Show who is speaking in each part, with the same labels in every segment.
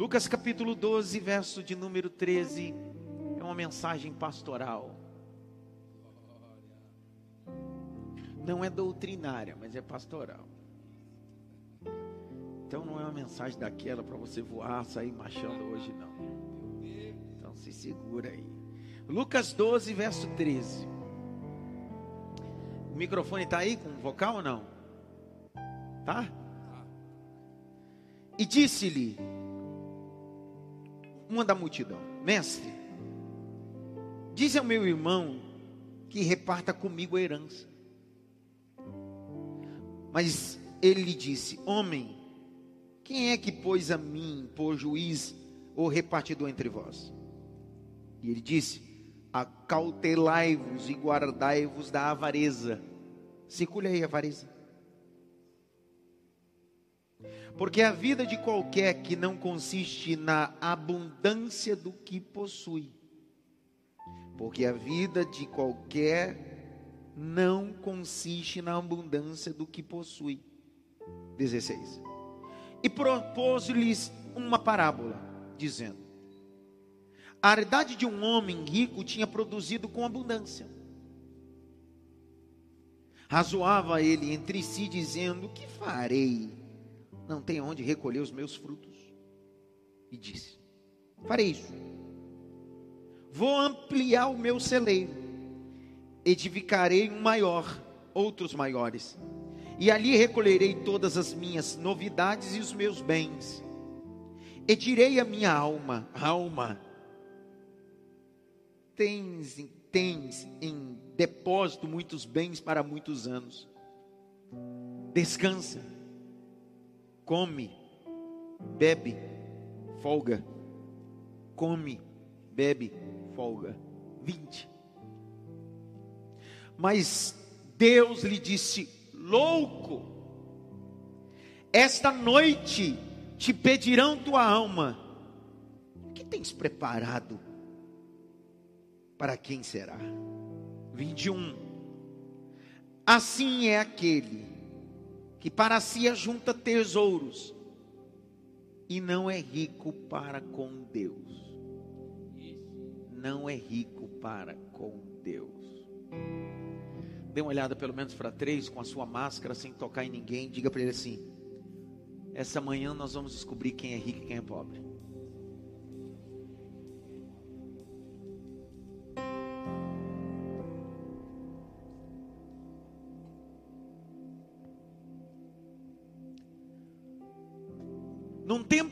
Speaker 1: Lucas capítulo 12, verso de número 13, é uma mensagem pastoral. Não é doutrinária, mas é pastoral. Então não é uma mensagem daquela para você voar, sair marchando hoje, não. Então se segura aí. Lucas 12, verso 13. O microfone está aí com vocal ou não? Tá? E disse-lhe uma da multidão: Mestre, diz ao meu irmão que reparta comigo a herança. Mas ele lhe disse: Homem, quem é que pôs a mim por juiz ou repartidor entre vós? E ele disse: Acautelai-vos e guardai-vos da avareza. Circule aí a avareza. Porque a vida de qualquer que não consiste na abundância do que possui. Porque a vida de qualquer não consiste na abundância do que possui. 16. E propôs-lhes uma parábola, dizendo: A herdade de um homem rico tinha produzido com abundância. Razoava ele entre si, dizendo: Que farei? Não tem onde recolher os meus frutos. E disse: Farei isso. Vou ampliar o meu celeiro, edificarei um maior, outros maiores, e ali recolherei todas as minhas novidades e os meus bens. E direi a minha alma: Alma, tens, tens em depósito muitos bens para muitos anos. Descansa come, bebe, folga. Come, bebe, folga. 20. Mas Deus lhe disse: Louco, esta noite te pedirão tua alma. O que tens preparado? Para quem será? 21. Assim é aquele que para si ajunta tesouros e não é rico para com Deus. Não é rico para com Deus. Dê uma olhada pelo menos para três com a sua máscara sem tocar em ninguém. Diga para ele assim: essa manhã nós vamos descobrir quem é rico e quem é pobre.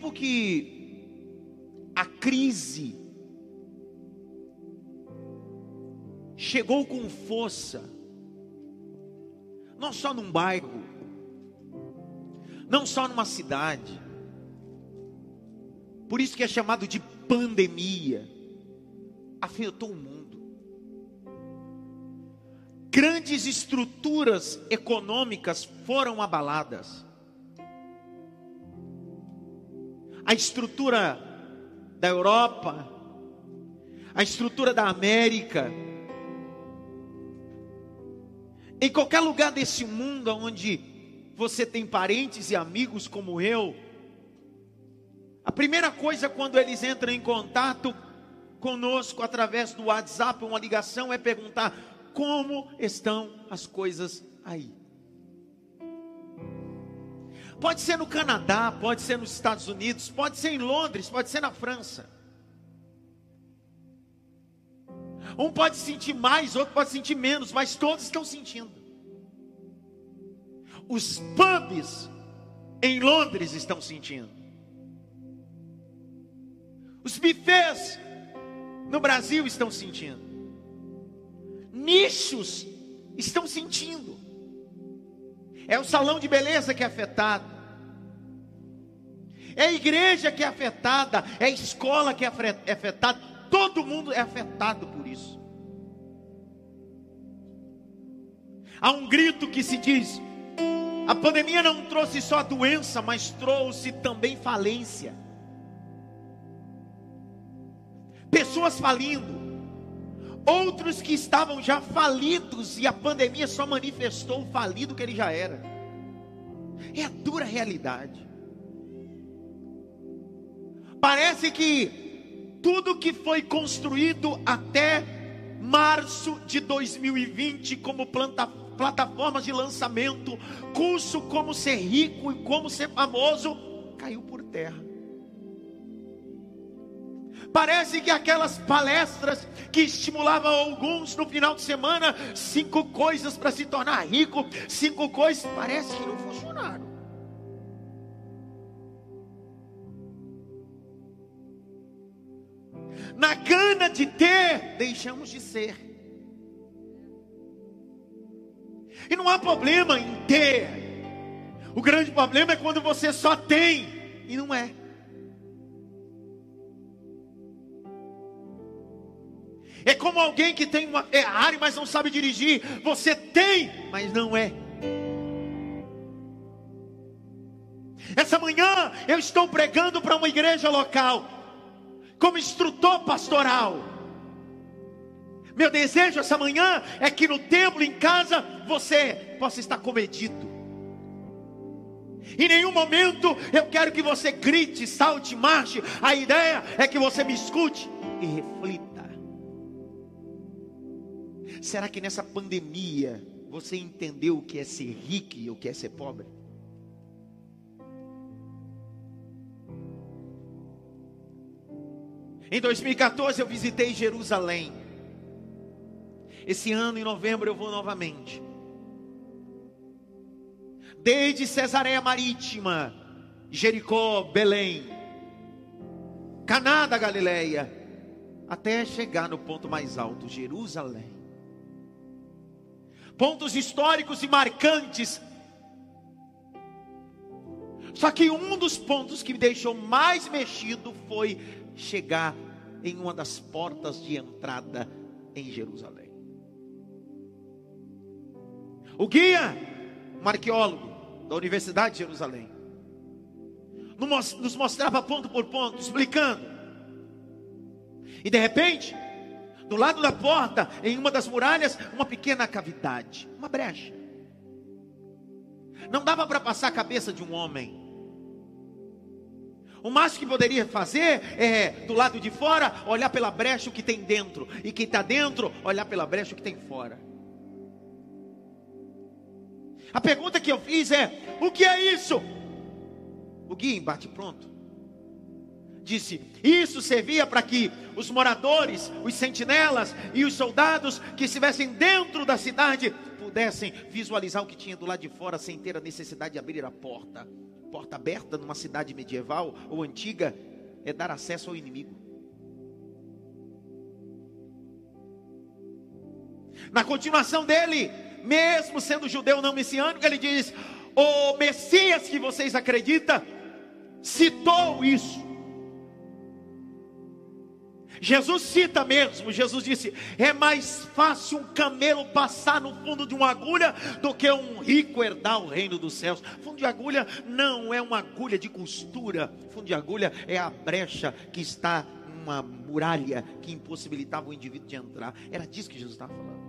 Speaker 1: Tempo que a crise chegou com força, não só num bairro, não só numa cidade, por isso que é chamado de pandemia, afetou o mundo. Grandes estruturas econômicas foram abaladas. A estrutura da Europa, a estrutura da América, em qualquer lugar desse mundo onde você tem parentes e amigos como eu, a primeira coisa quando eles entram em contato conosco através do WhatsApp, uma ligação, é perguntar como estão as coisas aí. Pode ser no Canadá, pode ser nos Estados Unidos, pode ser em Londres, pode ser na França. Um pode sentir mais, outro pode sentir menos, mas todos estão sentindo. Os pubs em Londres estão sentindo. Os bufês no Brasil estão sentindo. Nichos estão sentindo. É o salão de beleza que é afetado. É a igreja que é afetada, é a escola que é, é afetada, todo mundo é afetado por isso. Há um grito que se diz: a pandemia não trouxe só doença, mas trouxe também falência. Pessoas falindo, Outros que estavam já falidos e a pandemia só manifestou o falido que ele já era. É a dura realidade. Parece que tudo que foi construído até março de 2020 como planta, plataformas de lançamento, curso como ser rico e como ser famoso, caiu por terra. Parece que aquelas palestras que estimulavam alguns no final de semana, cinco coisas para se tornar rico, cinco coisas, parece que não funcionaram. Na gana de ter, deixamos de ser. E não há problema em ter. O grande problema é quando você só tem e não é. É como alguém que tem uma Ferrari, mas não sabe dirigir. Você tem, mas não é. Essa manhã eu estou pregando para uma igreja local, como instrutor pastoral. Meu desejo essa manhã é que no templo, em casa, você possa estar comedido. Em nenhum momento eu quero que você grite, salte, marche. A ideia é que você me escute e reflita. Será que nessa pandemia você entendeu o que é ser rico e o que é ser pobre? Em 2014 eu visitei Jerusalém. Esse ano, em novembro, eu vou novamente. Desde Cesareia Marítima, Jericó, Belém, Caná da Galileia, até chegar no ponto mais alto, Jerusalém pontos históricos e marcantes. Só que um dos pontos que me deixou mais mexido foi chegar em uma das portas de entrada em Jerusalém. O guia, um arqueólogo da Universidade de Jerusalém, nos mostrava ponto por ponto, explicando. E de repente, do lado da porta, em uma das muralhas, uma pequena cavidade, uma brecha. Não dava para passar a cabeça de um homem. O máximo que poderia fazer é, do lado de fora, olhar pela brecha o que tem dentro. E quem está dentro, olhar pela brecha o que tem fora. A pergunta que eu fiz é: o que é isso? O guia embate pronto disse: Isso servia para que os moradores, os sentinelas e os soldados que estivessem dentro da cidade pudessem visualizar o que tinha do lado de fora sem ter a necessidade de abrir a porta. Porta aberta numa cidade medieval ou antiga é dar acesso ao inimigo. Na continuação dele, mesmo sendo judeu não messiânico, ele diz: O Messias que vocês acreditam citou isso. Jesus cita mesmo, Jesus disse: é mais fácil um camelo passar no fundo de uma agulha do que um rico herdar o reino dos céus. Fundo de agulha não é uma agulha de costura, fundo de agulha é a brecha que está uma muralha que impossibilitava o indivíduo de entrar. Era disso que Jesus estava falando.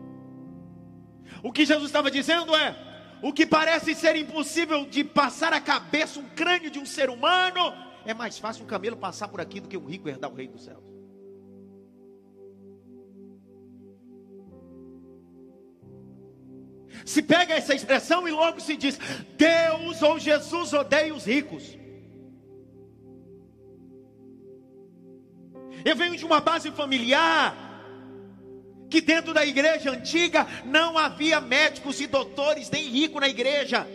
Speaker 1: O que Jesus estava dizendo é: o que parece ser impossível de passar a cabeça, um crânio de um ser humano, é mais fácil um camelo passar por aqui do que um rico herdar o reino dos céus. Se pega essa expressão e logo se diz: Deus ou Jesus odeia os ricos. Eu venho de uma base familiar que dentro da igreja antiga não havia médicos e doutores nem rico na igreja.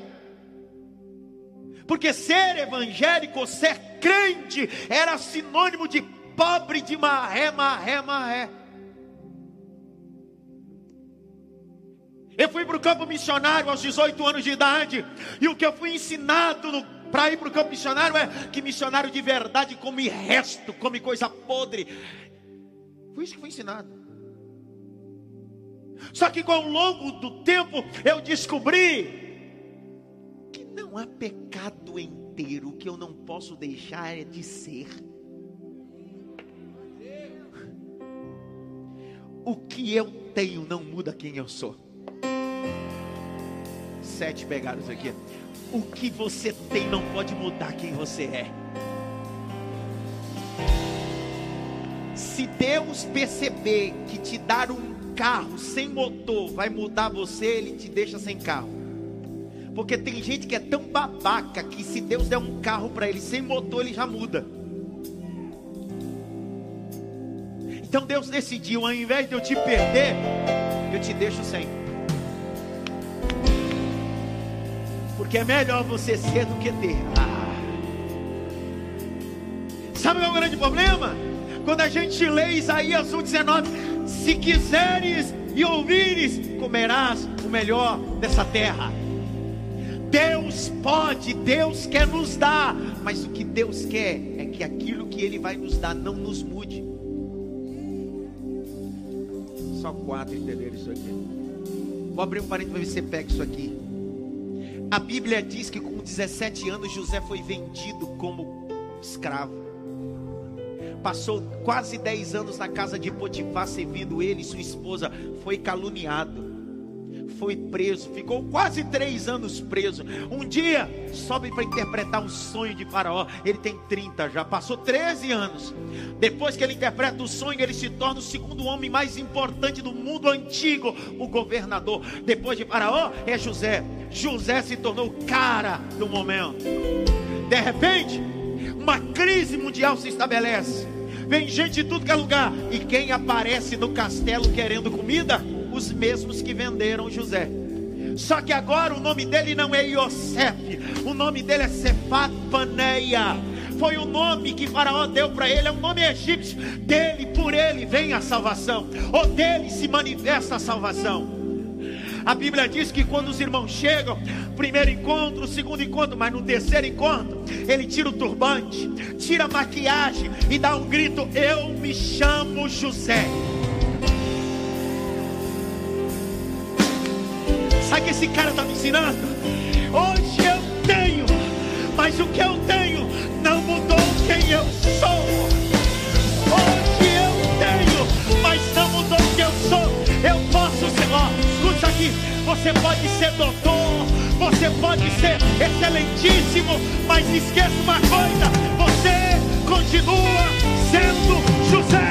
Speaker 1: Porque ser evangélico, ser crente, era sinônimo de pobre de maré, maré, maré. Eu fui para o campo missionário aos 18 anos de idade, e o que eu fui ensinado para ir para o campo missionário é que missionário de verdade come resto, come coisa podre. Foi isso que foi ensinado. Só que com o longo do tempo eu descobri que não há pecado inteiro que eu não posso deixar de ser. O que eu tenho não muda quem eu sou sete pegados aqui. O que você tem não pode mudar quem você é. Se Deus perceber que te dar um carro sem motor vai mudar você, Ele te deixa sem carro. Porque tem gente que é tão babaca que se Deus der um carro para ele sem motor, ele já muda. Então Deus decidiu, ao invés de eu te perder, eu te deixo sem. Porque é melhor você ser do que ter. Ah. Sabe qual é o grande problema? Quando a gente lê Isaías 1,19: Se quiseres e ouvires, comerás o melhor dessa terra. Deus pode, Deus quer nos dar, mas o que Deus quer é que aquilo que Ele vai nos dar não nos mude. Só quatro entenderam isso aqui. Vou abrir um parênteses para ver se você pega isso aqui. A Bíblia diz que com 17 anos José foi vendido como escravo. Passou quase 10 anos na casa de Potifar servindo ele e sua esposa. Foi caluniado foi preso, ficou quase três anos preso. Um dia sobe para interpretar o sonho de Faraó. Ele tem 30 já, passou 13 anos. Depois que ele interpreta o sonho, ele se torna o segundo homem mais importante do mundo antigo, o governador. Depois de Faraó é José. José se tornou cara do momento. De repente, uma crise mundial se estabelece. Vem gente de tudo que é lugar. E quem aparece no castelo querendo comida? os mesmos que venderam José. Só que agora o nome dele não é Yosef, o nome dele é Sefat Paneia. Foi o nome que Faraó deu para ele, é um nome egípcio. Dele, por ele, vem a salvação, ou dele se manifesta a salvação. A Bíblia diz que quando os irmãos chegam, primeiro encontro, segundo encontro, mas no terceiro encontro, ele tira o turbante, tira a maquiagem e dá um grito: Eu me chamo José. Sabe o que esse cara está me ensinando? Hoje eu tenho, mas o que eu tenho não mudou quem eu sou. Você pode ser doutor, você pode ser excelentíssimo, mas esqueça uma coisa: você continua sendo José.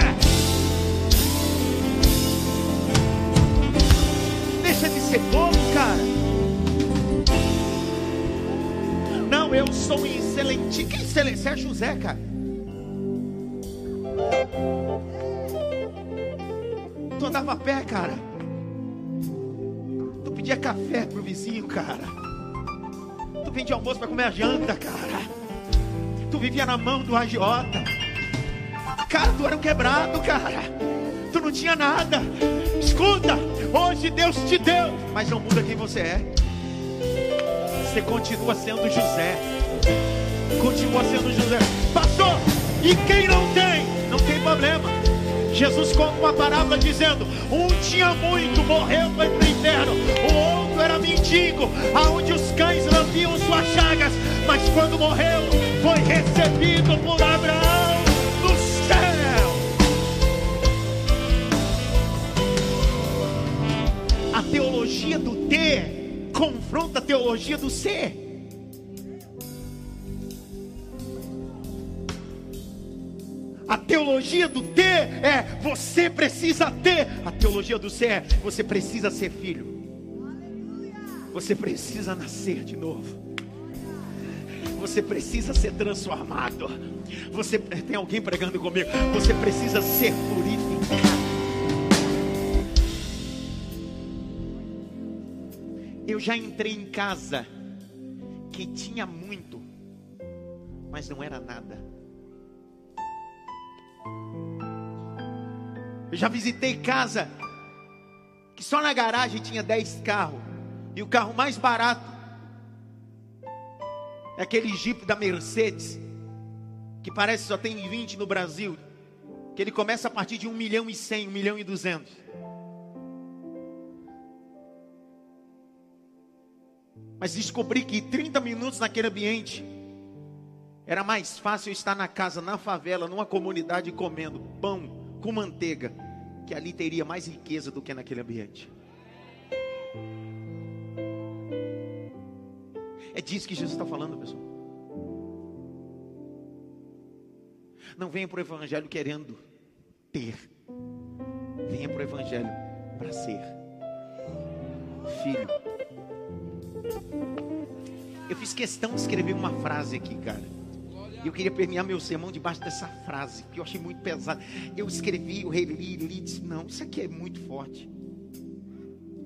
Speaker 1: Deixa de ser bobo, cara. Não, eu sou excelente. Que excelente? É José, cara. Tu andava a pé, cara. Pedia café pro vizinho, cara. Tu vendia almoço para comer a janta, cara. Tu vivia na mão do agiota. Cara, tu era um quebrado, cara. Tu não tinha nada. Escuta, hoje Deus te deu, mas não muda quem você é. Você continua sendo José. Continua sendo José. Pastor, e quem não tem? Não tem problema. Jesus conta uma parábola dizendo: um tinha muito, morreu, foi para o inferno. O outro era mendigo, aonde os cães lambiam suas chagas. Mas quando morreu, foi recebido por Abraão no céu. A teologia do ter confronta a teologia do ser. A teologia do ter é você precisa ter. A teologia do ser é você precisa ser filho. Você precisa nascer de novo. Você precisa ser transformado. Você tem alguém pregando comigo. Você precisa ser purificado. Eu já entrei em casa que tinha muito, mas não era nada. Eu já visitei casa que só na garagem tinha 10 carros. E o carro mais barato é aquele Jeep da Mercedes, que parece que só tem 20 no Brasil. Que ele começa a partir de 1 milhão e 100, 1 milhão e 200. Mas descobri que 30 minutos naquele ambiente era mais fácil estar na casa, na favela, numa comunidade comendo pão com manteiga, que ali teria mais riqueza do que naquele ambiente. É disso que Jesus está falando, pessoal. Não venha para o Evangelho querendo ter. Venha para o Evangelho para ser. Filho. Eu fiz questão de escrever uma frase aqui, cara. E eu queria permear meu sermão debaixo dessa frase, que eu achei muito pesada. Eu escrevi, eu reli, li, disse: não, isso aqui é muito forte.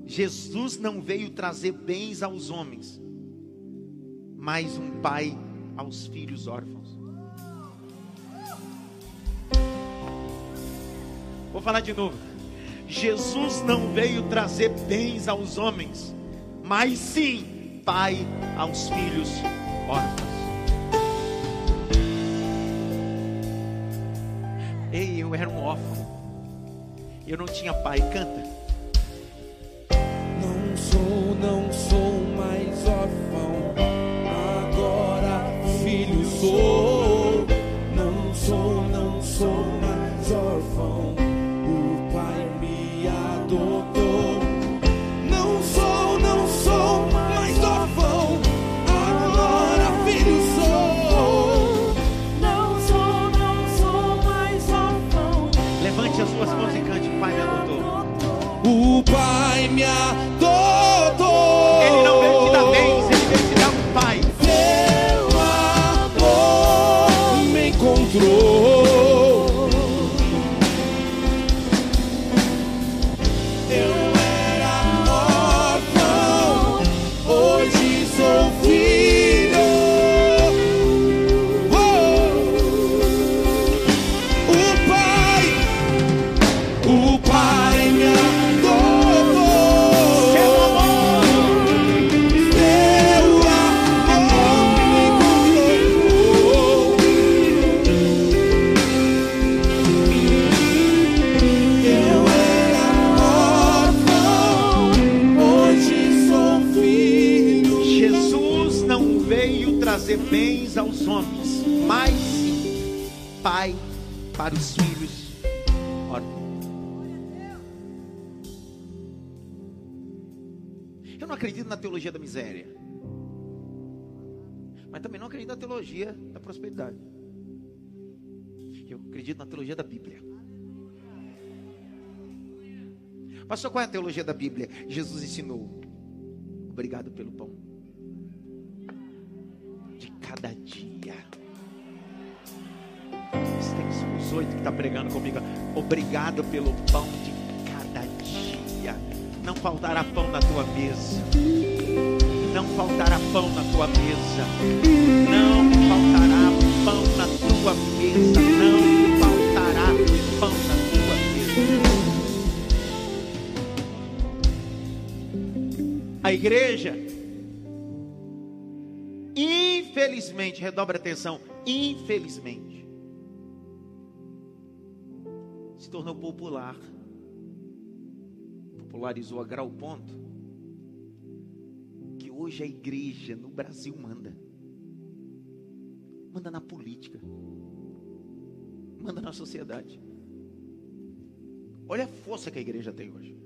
Speaker 1: Jesus não veio trazer bens aos homens, mas um pai aos filhos órfãos. Vou falar de novo. Jesus não veio trazer bens aos homens, mas sim pai aos filhos órfãos. Era um órfão. Eu não tinha pai. Canta.
Speaker 2: Não sou, não sou
Speaker 1: teologia da miséria, mas também não acredito na teologia da prosperidade. Eu acredito na teologia da Bíblia. Pastor, qual é a teologia da Bíblia? Jesus ensinou. Obrigado pelo pão. De cada dia. Tem os oito que está pregando comigo. Obrigado pelo pão de cada dia. Não faltará pão na tua mesa. Não faltará pão na tua mesa. Não faltará pão na tua mesa. Não faltará pão na tua mesa. A igreja, infelizmente, redobre atenção, infelizmente, se tornou popular, popularizou a grau ponto, que hoje a igreja no Brasil manda, manda na política, manda na sociedade. Olha a força que a igreja tem hoje.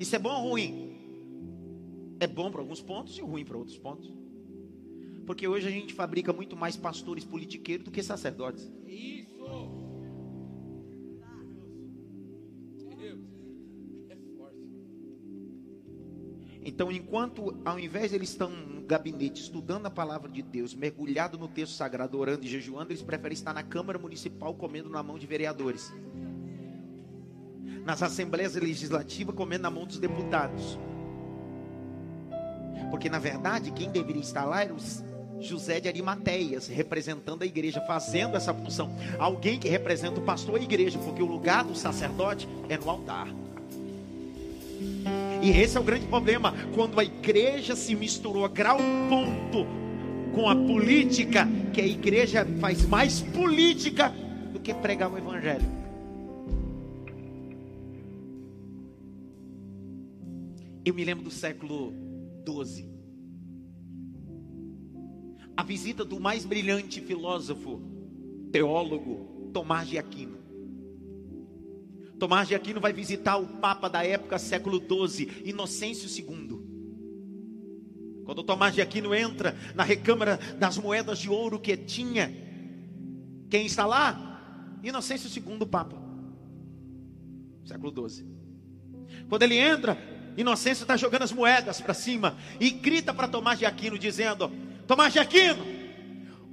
Speaker 1: Isso é bom ou ruim? É bom para alguns pontos e ruim para outros pontos. Porque hoje a gente fabrica muito mais pastores politiqueiros do que sacerdotes.
Speaker 2: Isso.
Speaker 1: Então, enquanto ao invés de eles estão no gabinete estudando a palavra de Deus, mergulhado no texto sagrado, orando e jejuando, eles preferem estar na Câmara Municipal comendo na mão de vereadores. Nas assembleias legislativas comendo na mão dos deputados. Porque na verdade, quem deveria estar lá era o José de Arimateias, representando a igreja, fazendo essa função. Alguém que representa o pastor e a igreja, porque o lugar do sacerdote é no altar. E esse é o grande problema, quando a igreja se misturou a grau ponto com a política, que a igreja faz mais política do que pregar o evangelho. Eu me lembro do século 12. A visita do mais brilhante filósofo, teólogo, Tomás de Aquino. Tomás de Aquino vai visitar o Papa da época, século 12, Inocêncio II. Quando Tomás de Aquino entra na recâmara das moedas de ouro que tinha, Quem está lá? Inocêncio II Papa, século XII. Quando ele entra, Inocêncio está jogando as moedas para cima e grita para Tomás de Aquino, dizendo: Tomás de Aquino,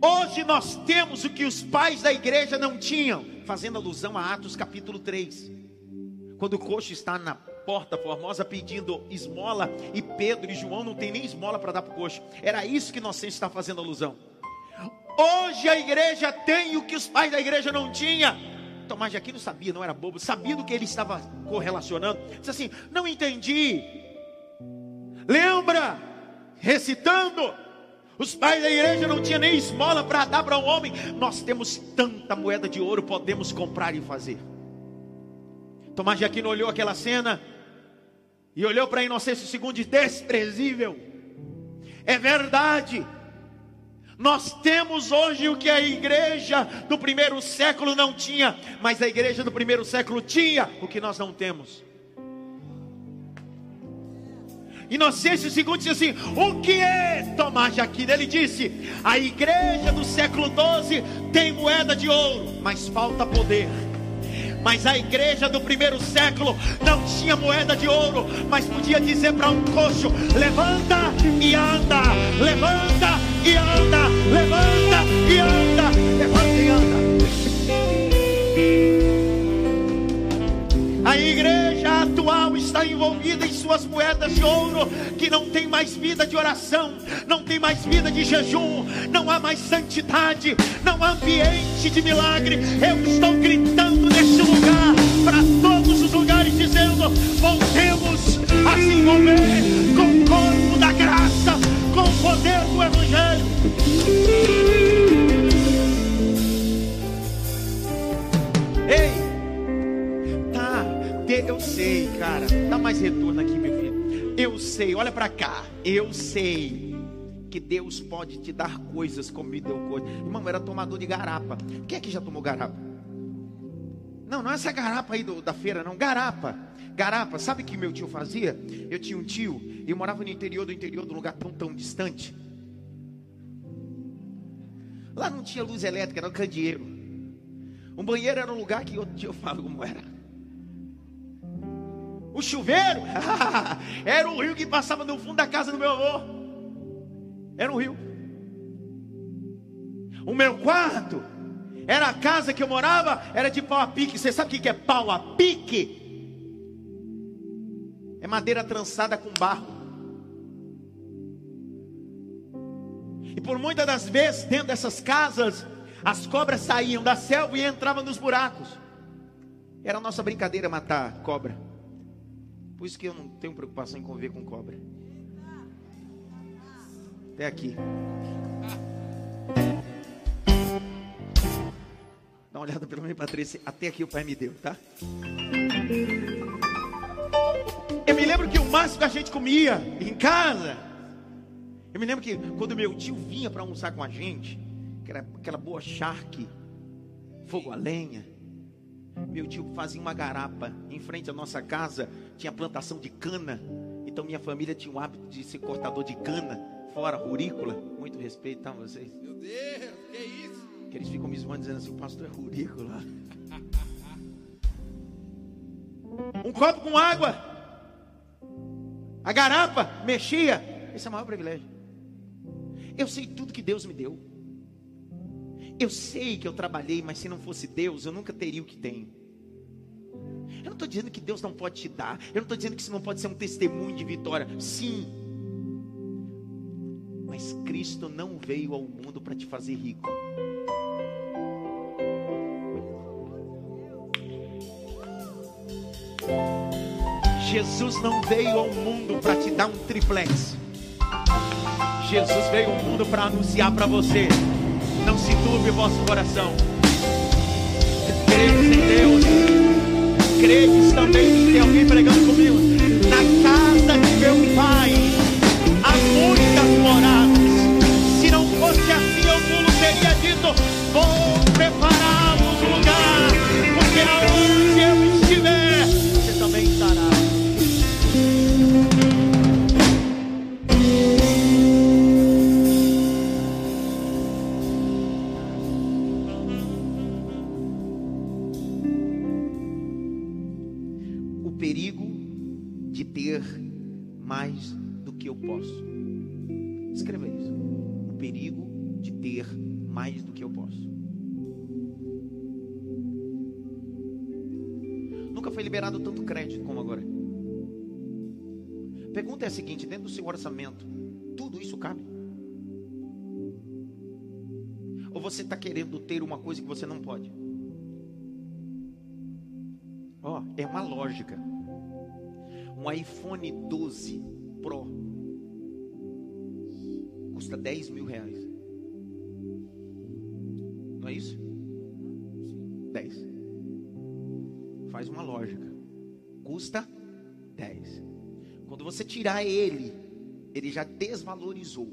Speaker 1: hoje nós temos o que os pais da igreja não tinham, fazendo alusão a Atos capítulo 3. Quando o coxo está na porta formosa pedindo esmola e Pedro e João não tem nem esmola para dar para o coxo. Era isso que Inocêncio está fazendo alusão. Hoje a igreja tem o que os pais da igreja não tinham. Tomás de Aquino sabia, não era bobo, sabia do que ele estava correlacionando. Disse assim: Não entendi. Lembra? Recitando. Os pais da igreja não tinham nem esmola para dar para um homem. Nós temos tanta moeda de ouro, podemos comprar e fazer. Tomás de Aquino olhou aquela cena e olhou para a inocência segundo desprezível. É verdade. Nós temos hoje o que a igreja do primeiro século não tinha, mas a igreja do primeiro século tinha o que nós não temos. Inocêncio II disse assim: O que é Tomás de Aquino? Ele disse: A igreja do século XII tem moeda de ouro, mas falta poder. Mas a igreja do primeiro século não tinha moeda de ouro, mas podia dizer para um coxo: levanta e anda, levanta e anda, levanta e anda, levanta e anda. A igreja atual está envolvida em suas moedas de ouro, que não tem mais vida de oração, não tem mais vida de jejum, não há mais santidade, não há ambiente de milagre. Eu estou gritando neste lugar, para todos os lugares, dizendo: voltemos a se envolver com o corpo da graça, com o poder do Evangelho. Ei, eu sei, cara. Dá mais retorno aqui, meu filho. Eu sei, olha pra cá. Eu sei que Deus pode te dar coisas como me deu coisa. Irmão, era tomador de garapa. Quem é que já tomou garapa? Não, não é essa garapa aí do- da feira, não. Garapa. Garapa. Sabe o que meu tio fazia? Eu tinha um tio e morava no interior do interior, de um lugar tão, tão distante. Lá não tinha luz elétrica, era um candeeiro. Um banheiro era um lugar que eu, eu falo como era. O chuveiro era um rio que passava no fundo da casa do meu avô. Era um rio. O meu quarto era a casa que eu morava, era de pau a pique. Você sabe o que é pau a pique? É madeira trançada com barro. E por muitas das vezes, dentro dessas casas, as cobras saíam da selva e entravam nos buracos. Era a nossa brincadeira matar cobra. Por isso que eu não tenho preocupação em conviver com cobra. Até aqui. Dá uma olhada pelo menos Patrícia. Até aqui o pai me deu, tá? Eu me lembro que o máximo que a gente comia em casa. Eu me lembro que quando meu tio vinha para almoçar com a gente, que era aquela boa charque, fogo a lenha. Meu tio fazia uma garapa em frente à nossa casa, tinha plantação de cana. Então minha família tinha o hábito de ser cortador de cana, fora rurícola. Muito respeito, tá vocês?
Speaker 2: Meu Deus, que isso?
Speaker 1: Que eles ficam me zoando dizendo assim, o pastor é rurícola. Um copo com água. A garapa mexia. Esse é o maior privilégio. Eu sei tudo que Deus me deu. Eu sei que eu trabalhei, mas se não fosse Deus, eu nunca teria o que tenho. Eu não estou dizendo que Deus não pode te dar. Eu não estou dizendo que isso não pode ser um testemunho de vitória. Sim. Mas Cristo não veio ao mundo para te fazer rico. Jesus não veio ao mundo para te dar um triplex. Jesus veio ao mundo para anunciar para você. Se turbe o vosso coração. Credes em Deus. Credes também mim. Tem alguém pregando comigo? Tudo isso cabe? Ou você está querendo ter uma coisa que você não pode? Ó, oh, é uma lógica. Um iPhone 12 Pro custa 10 mil reais. Não é isso? 10. Faz uma lógica. Custa 10. Quando você tirar ele, ele já desvalorizou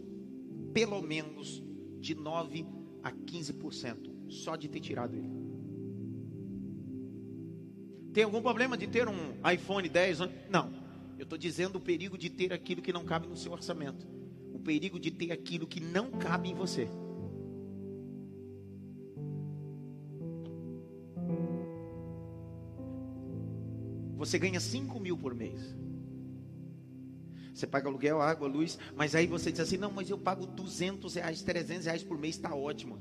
Speaker 1: pelo menos de 9 a 15% só de ter tirado ele. Tem algum problema de ter um iPhone 10? Não. Eu estou dizendo o perigo de ter aquilo que não cabe no seu orçamento. O perigo de ter aquilo que não cabe em você. Você ganha 5 mil por mês. Você paga aluguel, água, luz, mas aí você diz assim: não, mas eu pago 200 reais, 300 reais por mês, está ótimo.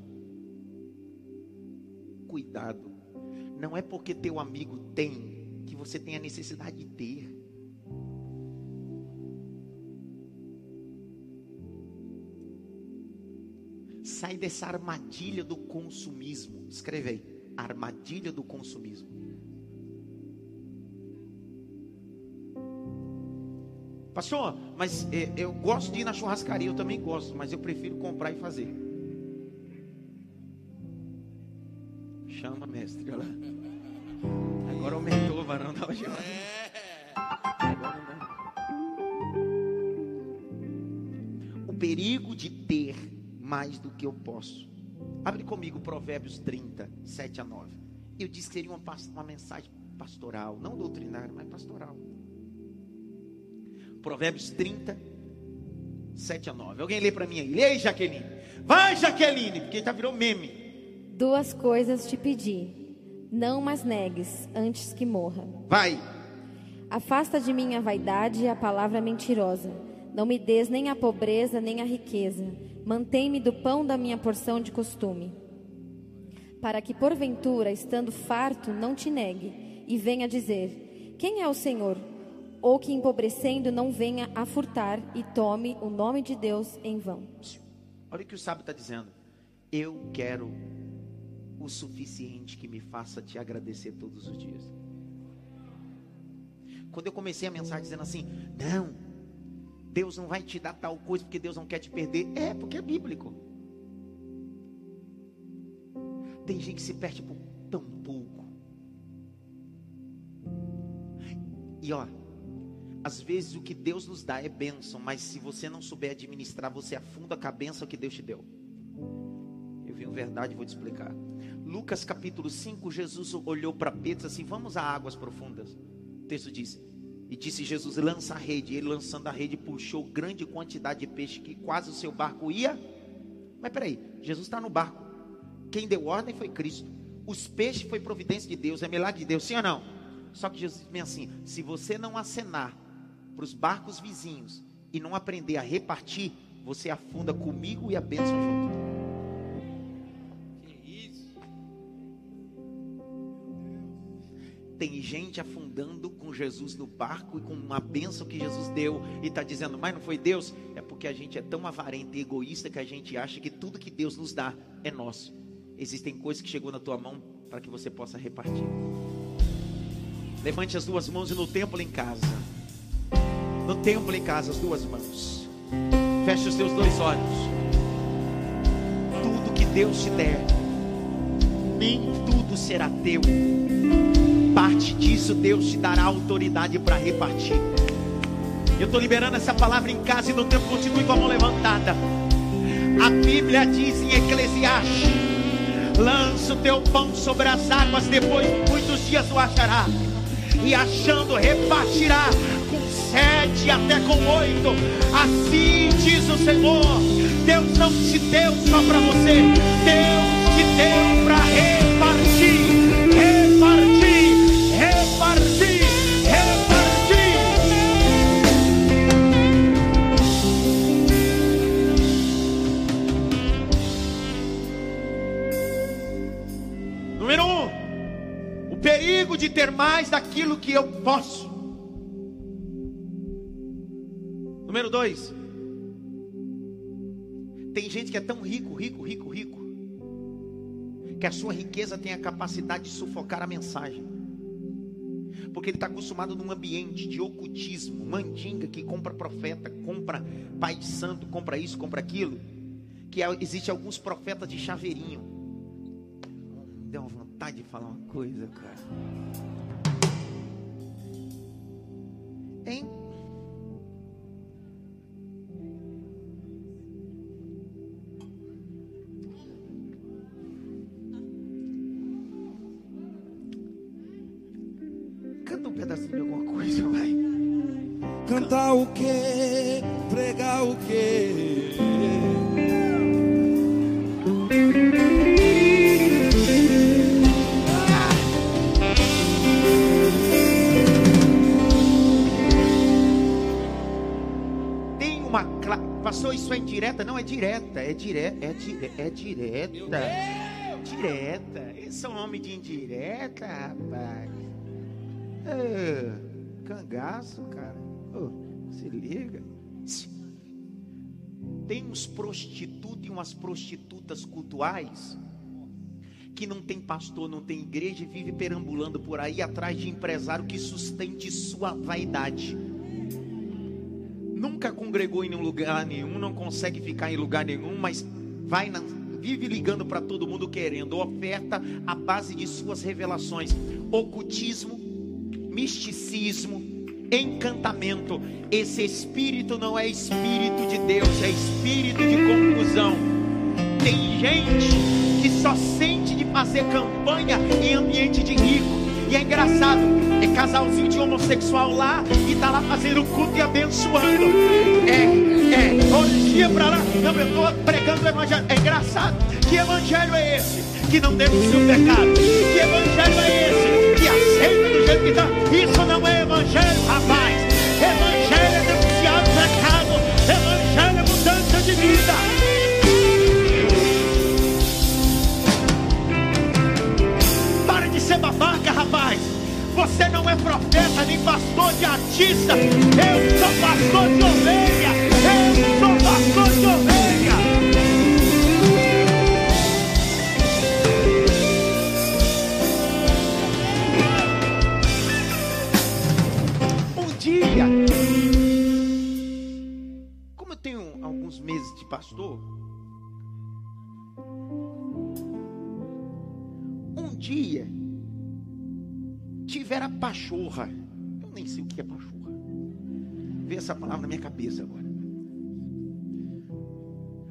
Speaker 1: Cuidado, não é porque teu amigo tem que você tem a necessidade de ter. sai dessa armadilha do consumismo. Escreve aí, armadilha do consumismo. Pastor, mas é, eu gosto de ir na churrascaria, eu também gosto, mas eu prefiro comprar e fazer. Chama, mestre, olha lá. Agora aumentou o varão da hoje. O perigo de ter mais do que eu posso. Abre comigo Provérbios 30, 7 a 9. Eu disse que seria uma, uma mensagem pastoral, não doutrinária, mas pastoral. Provérbios 30, 7 a 9. Alguém lê para mim aí. Lê Jaqueline. Vai, Jaqueline, porque já virou meme.
Speaker 3: Duas coisas te pedi. Não mas negues antes que morra.
Speaker 1: Vai.
Speaker 3: Afasta de mim a vaidade e a palavra mentirosa. Não me des nem a pobreza nem a riqueza Mantém-me do pão da minha porção de costume, para que porventura, estando farto, não te negue e venha dizer: Quem é o Senhor? Ou que empobrecendo não venha a furtar e tome o nome de Deus em vão.
Speaker 1: Olha o que o sábio está dizendo. Eu quero o suficiente que me faça te agradecer todos os dias. Quando eu comecei a mensagem dizendo assim, não, Deus não vai te dar tal coisa porque Deus não quer te perder. É, porque é bíblico. Tem gente que se perde por tão pouco. E ó, às vezes o que Deus nos dá é bênção, mas se você não souber administrar, você afunda com a bênção que Deus te deu. Eu uma verdade, vou te explicar. Lucas capítulo 5, Jesus olhou para Pedro disse assim: Vamos a águas profundas. O texto diz: e disse Jesus: lança a rede. Ele lançando a rede puxou grande quantidade de peixe que quase o seu barco ia. Mas peraí, Jesus está no barco. Quem deu ordem foi Cristo. Os peixes foi providência de Deus, é milagre de Deus, sim ou não? Só que Jesus diz assim: se você não acenar para os barcos vizinhos e não aprender a repartir, você afunda comigo e a bênção junto. Tem gente afundando com Jesus no barco e com uma bênção que Jesus deu e está dizendo, mas não foi Deus? É porque a gente é tão avarento e egoísta que a gente acha que tudo que Deus nos dá é nosso. Existem coisas que chegou na tua mão para que você possa repartir. Levante as duas mãos e no templo em casa. No templo em casa, as duas mãos. Feche os seus dois olhos. Tudo que Deus te der, nem tudo será teu parte disso, Deus te dará autoridade para repartir. Eu estou liberando essa palavra em casa e no tempo continue com a mão levantada. A Bíblia diz em Eclesiastes: lança o teu pão sobre as águas, depois muitos dias o achará, e achando repartirá sete até com oito. Assim diz o Senhor: Deus não te deu só para você, Deus te deu para repartir, repartir, repartir, repartir. Número um, o perigo de ter mais daquilo que eu posso Tem gente que é tão rico, rico, rico, rico, que a sua riqueza tem a capacidade de sufocar a mensagem. Porque ele está acostumado num ambiente de ocultismo, mandinga que compra profeta, compra pai santo, compra isso, compra aquilo. Que existe alguns profetas de chaveirinho. Me deu uma vontade de falar uma coisa, cara. Hein?
Speaker 2: Cantar o quê? Pregar o quê?
Speaker 1: Tem uma. cla- Pastor, isso é indireta? Não, é direta. É direta. É, dire... é direta. Direta. Esse é um homem de indireta, rapaz. É, cangaço, cara. Se liga. Tem uns prostitutos e umas prostitutas cultuais que não tem pastor, não tem igreja e vive perambulando por aí atrás de empresário que sustente sua vaidade. Nunca congregou em lugar nenhum, não consegue ficar em lugar nenhum, mas vai na, vive ligando para todo mundo querendo oferta à base de suas revelações, ocultismo, misticismo, encantamento. Esse espírito não é espírito de Deus, é espírito de confusão. Tem gente que só sente de fazer campanha em ambiente de rico. E é engraçado, é casalzinho de homossexual lá e tá lá fazendo culto e abençoando. É, é, orgia pra lá. Não, eu tô pregando o evangelho. É engraçado. Que evangelho é esse? Que não denuncia o pecado. Que evangelho é esse? Aceita do jeito que tá. Isso não é evangelho, rapaz. Evangelho é denunciar o pecado. Evangelho é mudança de vida. Para de ser babaca, rapaz. Você não é profeta nem pastor de artista. Eu sou pastor de ovelha. Pastor, um dia tiver a pachorra. Eu nem sei o que é pachorra. Vê essa palavra na minha cabeça agora.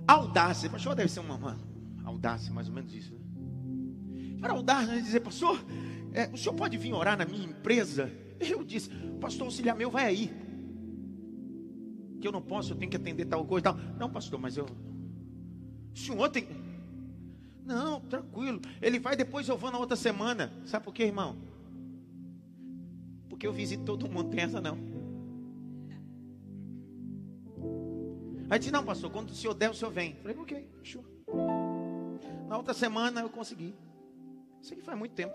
Speaker 1: Audácia. Pachorra deve ser uma, uma audácia, mais ou menos isso. Né? Era audácia de dizer, pastor, é, o senhor pode vir orar na minha empresa? Eu disse, pastor auxiliar meu, vai aí. Que eu não posso, eu tenho que atender tal coisa tal. Não, pastor, mas eu. O senhor tem. Não, tranquilo. Ele vai, depois eu vou na outra semana. Sabe por quê, irmão? Porque eu visito todo mundo, tem essa não. Aí disse, não, pastor, quando o senhor der, o senhor vem. Falei, ok, fechou. Na outra semana eu consegui. Isso aqui faz muito tempo.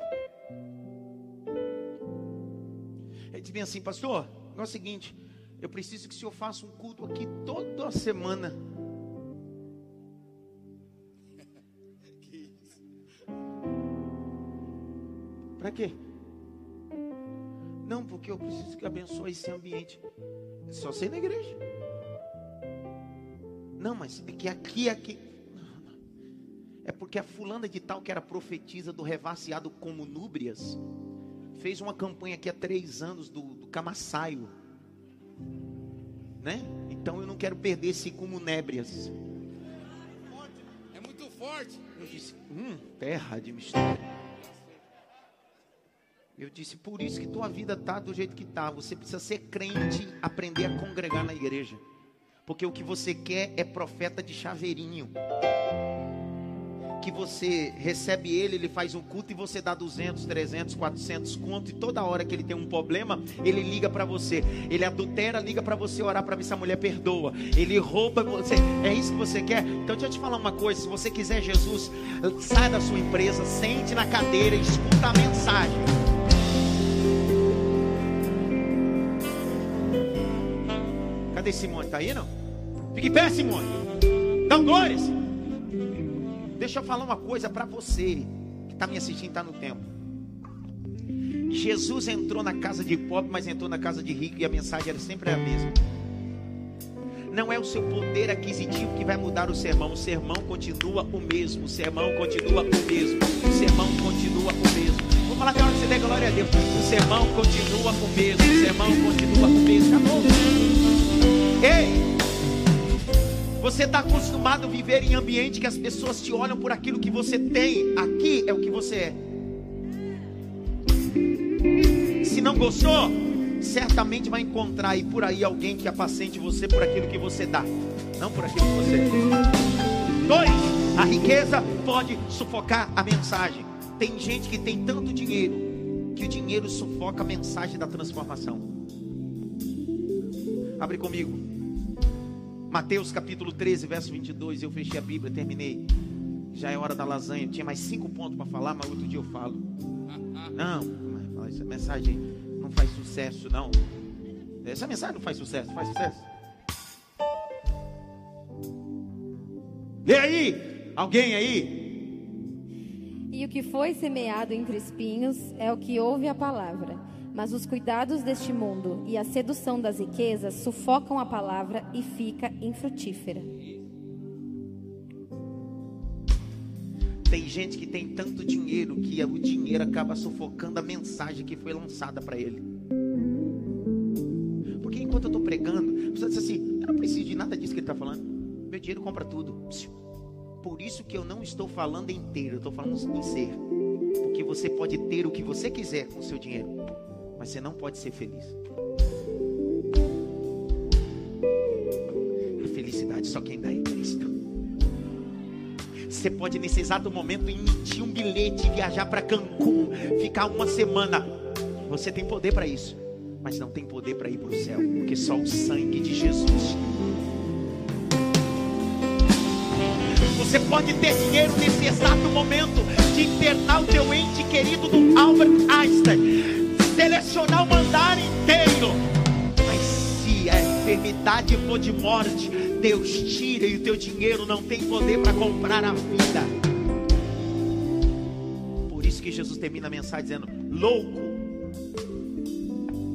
Speaker 1: Ele disse bem assim, pastor, é o seguinte, eu preciso que o senhor faça um culto aqui toda semana. Para quê? Não, porque eu preciso que abençoe esse ambiente. Só ser na igreja. Não, mas é que aqui, aqui. É porque a fulana de tal que era profetisa do revaciado como núbrias fez uma campanha aqui há três anos do, do Camassaio. Né? Então eu não quero perder esse como nébrias.
Speaker 2: É muito forte.
Speaker 1: Eu disse, hum, terra de mistério. Eu disse, por isso que tua vida tá do jeito que tá. Você precisa ser crente, aprender a congregar na igreja. Porque o que você quer é profeta de chaveirinho que você recebe ele, ele faz um culto e você dá 200, 300, 400 conto e toda hora que ele tem um problema, ele liga para você. Ele adultera, liga para você orar para ver se a mulher perdoa. Ele rouba você. É isso que você quer? Então deixa eu te falar uma coisa, se você quiser Jesus, sai da sua empresa, sente na cadeira, escuta a mensagem. Cadê Simone? Tá aí não? Fique em pé, Simone. Dá um glória, Simone. Deixa eu falar uma coisa para você que está me assistindo, está no tempo. Jesus entrou na casa de pobre, mas entrou na casa de rico e a mensagem era sempre a mesma. Não é o seu poder aquisitivo que vai mudar o sermão. O sermão continua o mesmo. O sermão continua o mesmo. O sermão continua o mesmo. Vou falar até hora que você dê glória a Deus. O sermão continua o mesmo. O sermão continua o mesmo. Acabou. Ei! Você está acostumado a viver em ambiente que as pessoas te olham por aquilo que você tem. Aqui é o que você é. Se não gostou, certamente vai encontrar aí por aí alguém que apacente você por aquilo que você dá, não por aquilo que você é. Dois, a riqueza pode sufocar a mensagem. Tem gente que tem tanto dinheiro que o dinheiro sufoca a mensagem da transformação. Abre comigo. Mateus capítulo 13, verso 22. Eu fechei a Bíblia, terminei. Já é hora da lasanha. tinha mais cinco pontos para falar, mas outro dia eu falo. Não, essa mensagem não faz sucesso, não. Essa mensagem não faz sucesso, faz sucesso. E aí? Alguém aí?
Speaker 3: E o que foi semeado entre espinhos é o que ouve a palavra. Mas os cuidados deste mundo e a sedução das riquezas sufocam a palavra e fica infrutífera.
Speaker 1: Tem gente que tem tanto dinheiro que o dinheiro acaba sufocando a mensagem que foi lançada para ele. Porque enquanto eu estou pregando, você diz assim: eu não preciso de nada disso que ele está falando. Meu dinheiro compra tudo. Por isso que eu não estou falando inteiro, eu estou falando em ser. Porque você pode ter o que você quiser com o seu dinheiro, mas você não pode ser feliz. A felicidade só quem dá é Cristo. Você pode nesse exato momento emitir um bilhete, viajar para Cancún, ficar uma semana. Você tem poder para isso, mas não tem poder para ir para o céu, porque só o sangue de Jesus. Você pode ter dinheiro nesse exato momento de internar o teu ente querido do Albert Einstein, selecionar o andar inteiro. Mas se a enfermidade for de morte, Deus tira e o teu dinheiro não tem poder para comprar a vida. Por isso que Jesus termina a mensagem dizendo: Louco,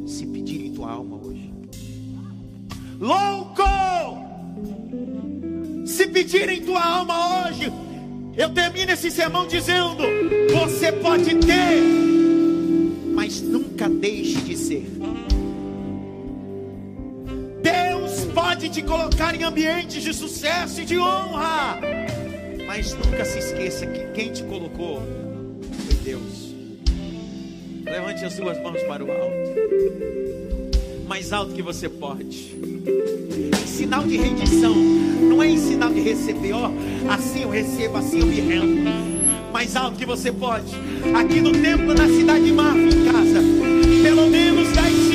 Speaker 1: se pedirem tua alma hoje. Louco, se pedirem tua alma hoje. Eu termino esse sermão dizendo: Você pode ter, mas nunca deixe de ser. pode te colocar em ambientes de sucesso e de honra. Mas nunca se esqueça que quem te colocou foi Deus. Levante as suas mãos para o alto. Mais alto que você pode. Sinal de rendição. Não é em sinal de receber, ó. Assim eu recebo, assim eu me rendo. Mais alto que você pode. Aqui no templo, na cidade de Marfa, em casa. Pelo menos 10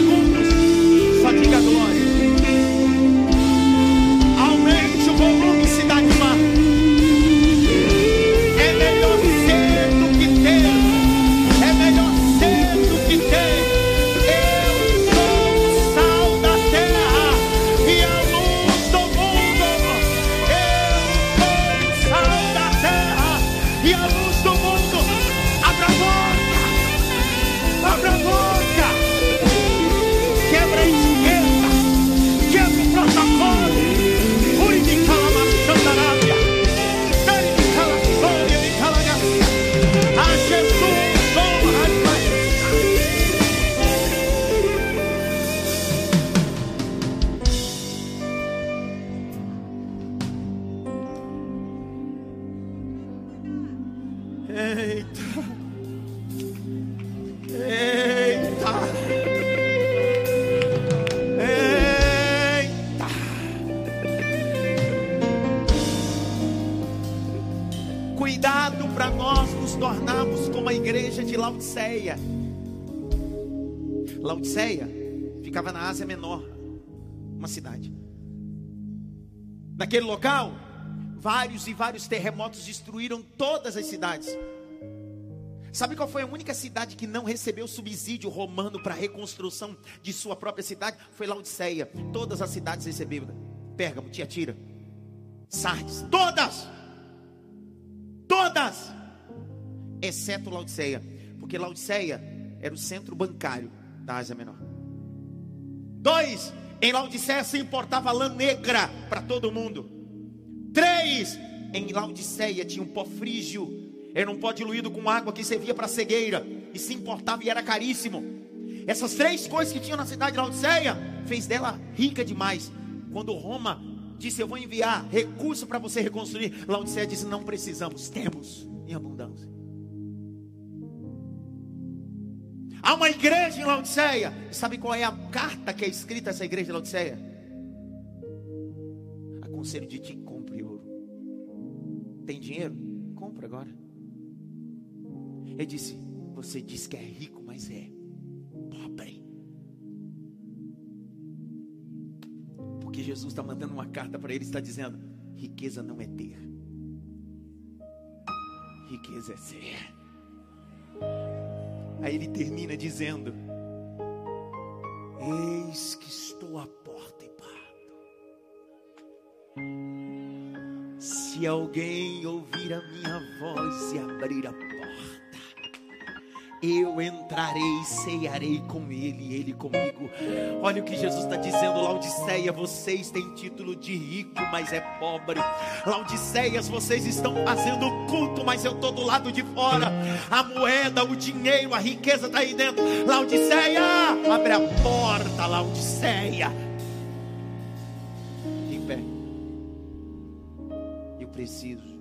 Speaker 1: uma cidade. Naquele local, vários e vários terremotos destruíram todas as cidades. Sabe qual foi a única cidade que não recebeu subsídio romano para a reconstrução de sua própria cidade? Foi Laodiceia. Todas as cidades receberam. Pérgamo, Tiatira, Sardes, todas! Todas! Exceto Laodiceia. Porque Laodiceia era o centro bancário da Ásia Menor. Dois, em Laodiceia se importava lã negra para todo mundo. Três, em Laodiceia tinha um pó frígio era um pó diluído com água que servia para cegueira e se importava e era caríssimo. Essas três coisas que tinham na cidade de Laodiceia fez dela rica demais. Quando Roma disse: Eu vou enviar recurso para você reconstruir, Laodiceia disse: Não precisamos, temos em abundância. Há uma igreja em Laodiceia. Sabe qual é a carta que é escrita essa igreja de Laodiceia? Aconselho de ti, compre ouro. Tem dinheiro? Compra agora. Ele disse: Você diz que é rico, mas é pobre. Porque Jesus está mandando uma carta para ele, está dizendo: riqueza não é ter, riqueza é ser. Aí ele termina dizendo: Eis que estou à porta e bato. Se alguém ouvir a minha voz e abrir a porta, eu entrarei, ceiarei com ele, e ele comigo. Olha o que Jesus está dizendo, Laodiceia, vocês têm título de rico, mas é pobre. Laodiceias, vocês estão fazendo culto, mas eu estou do lado de fora. A moeda, o dinheiro, a riqueza está aí dentro. Laodiceia, abre a porta, Laodiceia. Em pé. Eu preciso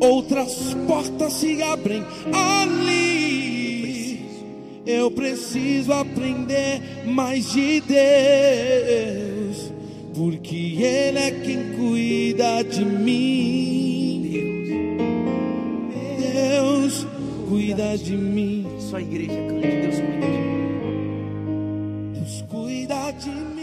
Speaker 2: outras portas se abrem ali. Eu preciso aprender mais de Deus, porque Ele é quem cuida de mim. Deus, cuida de mim.
Speaker 1: Só a igreja canta, Deus cuida de mim.
Speaker 2: Deus cuida de mim.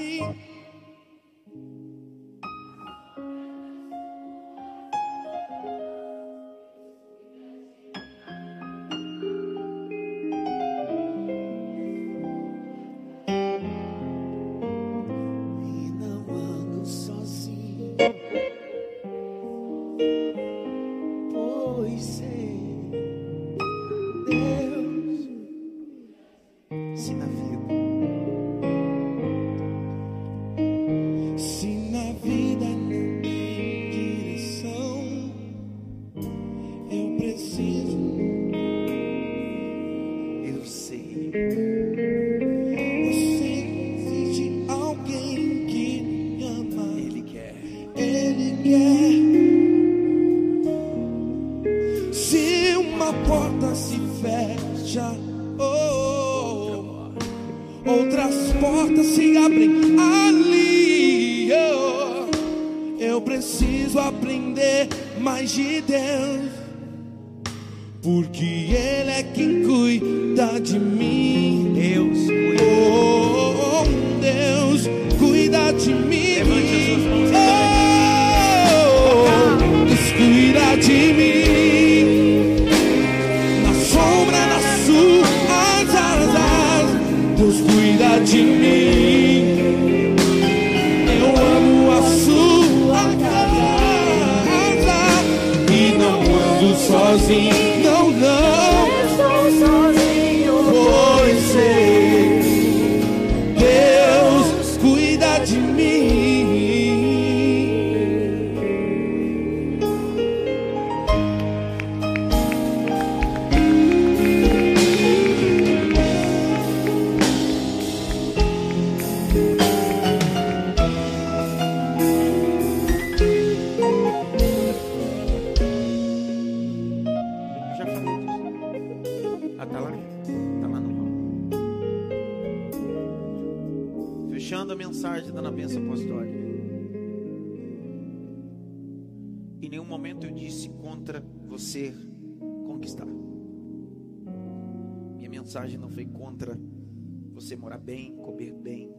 Speaker 1: Bem, comer bem,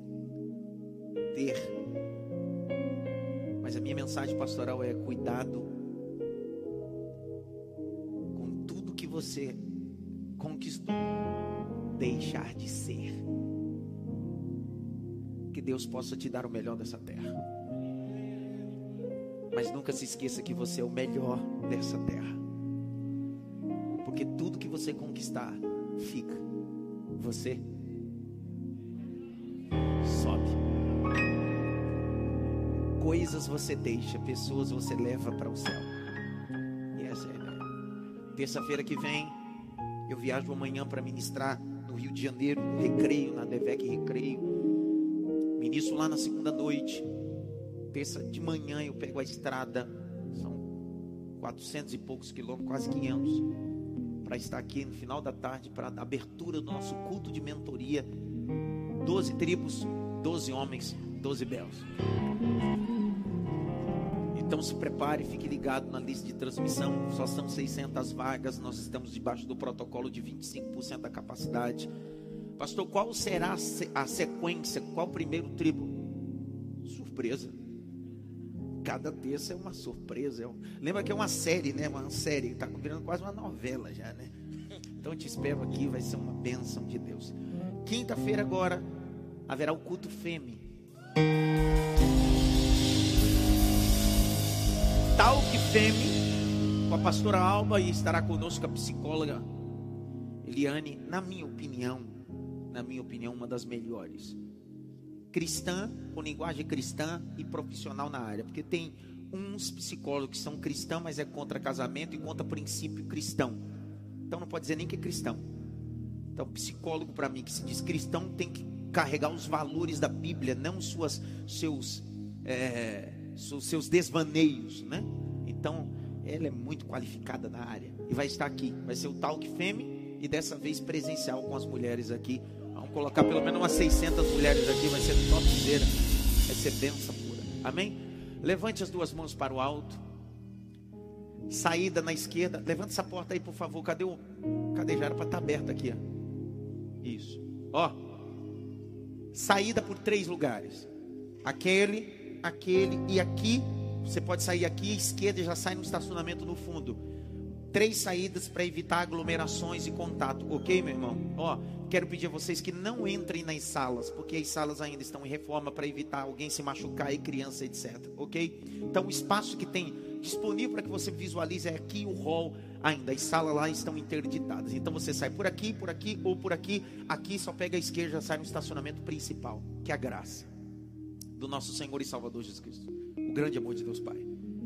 Speaker 1: ter. Mas a minha mensagem pastoral é cuidado com tudo que você conquistou, deixar de ser. Que Deus possa te dar o melhor dessa terra. Mas nunca se esqueça que você é o melhor dessa terra. Porque tudo que você conquistar fica. Você sobe. Coisas você deixa, pessoas você leva para o céu. E essa é a ideia. Terça-feira que vem, eu viajo amanhã para ministrar no Rio de Janeiro, recreio, na Devec Recreio. Ministro lá na segunda noite. Terça de manhã eu pego a estrada, são 400 e poucos quilômetros, quase 500, para estar aqui no final da tarde para a abertura do nosso culto de mentoria. 12 tribos, 12 homens, 12 belos. Então se prepare, fique ligado na lista de transmissão. Só são 600 vagas, nós estamos debaixo do protocolo de 25% da capacidade. Pastor, qual será a sequência? Qual o primeiro tribo? Surpresa. Cada terça é uma surpresa. É. Lembra que é uma série, né? Uma série, está virando quase uma novela já, né? Então eu te espero aqui, vai ser uma bênção de Deus. Quinta-feira agora haverá o culto fêmea. Tal que fêmea com a pastora Alba e estará conosco a psicóloga Eliane, na minha opinião, na minha opinião, uma das melhores. Cristã, com linguagem cristã e profissional na área, porque tem uns psicólogos que são cristãos, mas é contra casamento e contra princípio cristão. Então não pode dizer nem que é cristão. Então, psicólogo para mim que se diz cristão tem que carregar os valores da Bíblia, não suas, seus, é, seus desvaneios, né? Então, ela é muito qualificada na área e vai estar aqui. Vai ser o Talk Femme e dessa vez presencial com as mulheres aqui. Vamos colocar pelo menos umas 600 mulheres aqui, vai ser topzera, vai ser benção pura. Amém? Levante as duas mãos para o alto. Saída na esquerda. Levanta essa porta aí, por favor. Cadê o. Cadê? Já era para estar aberta aqui. Ó. Isso. Ó. Saída por três lugares. Aquele, aquele e aqui. Você pode sair aqui à esquerda e já sai no estacionamento no fundo. Três saídas para evitar aglomerações e contato, ok, meu irmão? Ó, quero pedir a vocês que não entrem nas salas, porque as salas ainda estão em reforma para evitar alguém se machucar e criança, etc. Ok? Então, o espaço que tem disponível para que você visualize é aqui o hall ainda. As salas lá estão interditadas. Então, você sai por aqui, por aqui ou por aqui. Aqui só pega a esquerda, sai no estacionamento principal, que é a graça do nosso Senhor e Salvador Jesus Cristo. O grande amor de Deus Pai,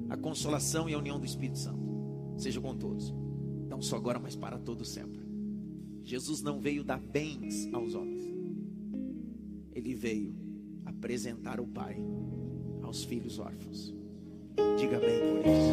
Speaker 1: a consolação e a união do Espírito Santo seja com todos, não só agora, mas para todos sempre. Jesus não veio dar bens aos homens, ele veio apresentar o Pai aos filhos órfãos. Diga bem por isso.